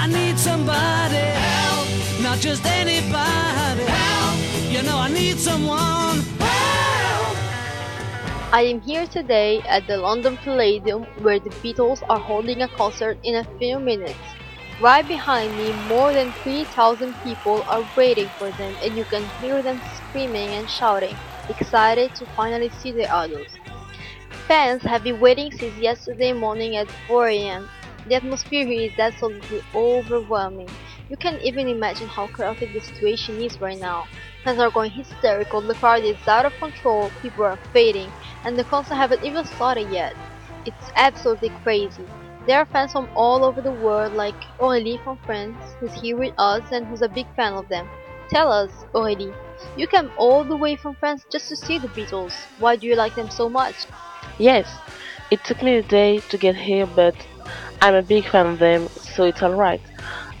I need somebody help, not just anybody help. You know I need someone help. I am here today at the London Palladium where the Beatles are holding a concert in a few minutes. Right behind me, more than 3,000 people are waiting for them and you can hear them screaming and shouting, excited to finally see the idols. Fans have been waiting since yesterday morning at 4 am. The atmosphere here is absolutely overwhelming. You can't even imagine how chaotic the situation is right now. Fans are going hysterical, the crowd is out of control, people are fading, and the concert haven't even started yet. It's absolutely crazy. There are fans from all over the world like Aurélie from France, who's here with us and who's a big fan of them. Tell us, Aurélie, you came all the way from France just to see the Beatles. Why do you like them so much? Yes, it took me a day to get here, but I'm a big fan of them, so it's alright.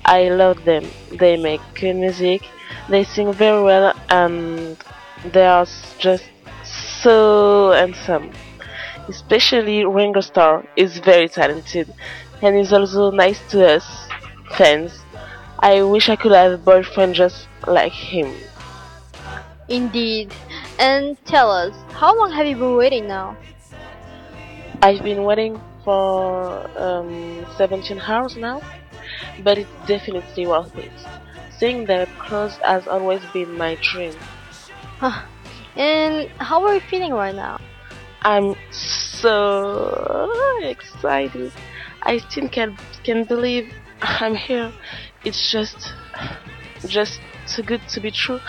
I love them. They make good music, they sing very well, and they are just so handsome. Especially Ringo Starr is very talented, and is also nice to us fans. I wish I could have a boyfriend just like him. Indeed. And tell us, how long have you been waiting now? I've been waiting for um, 17 hours now, but it's definitely worth it. Seeing them close has always been my dream. and how are you feeling right now? I'm so excited. I still can't, can't believe I'm here. It's just, just too good to be true.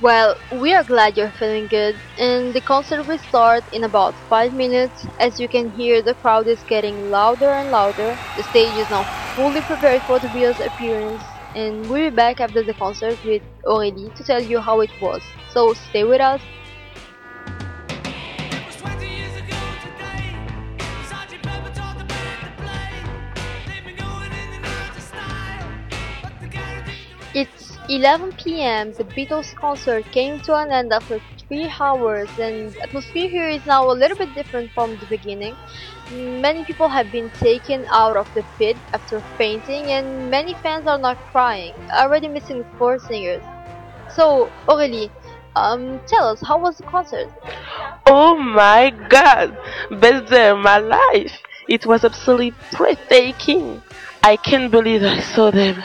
Well, we are glad you're feeling good, and the concert will start in about 5 minutes. As you can hear, the crowd is getting louder and louder. The stage is now fully prepared for the Beatles' appearance, and we'll be back after the concert with Aurélie to tell you how it was. So stay with us. It was 20 years ago today. Sergeant Pepper taught the band to play. They've been going in and out of style, but the guarantee It's 11 p.m. The Beatles concert came to an end after 3 hours and the atmosphere here is now a little bit different from the beginning. Many people have been taken out of the pit after fainting and many fans are not crying, already missing four singers. So, Aurélie, um, tell us, how was the concert? Oh my god! Best day of my life! It was absolutely breathtaking! I can't believe I saw them.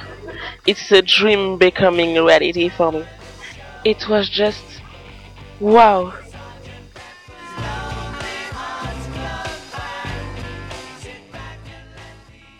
It's a dream becoming reality for me. It was just wow!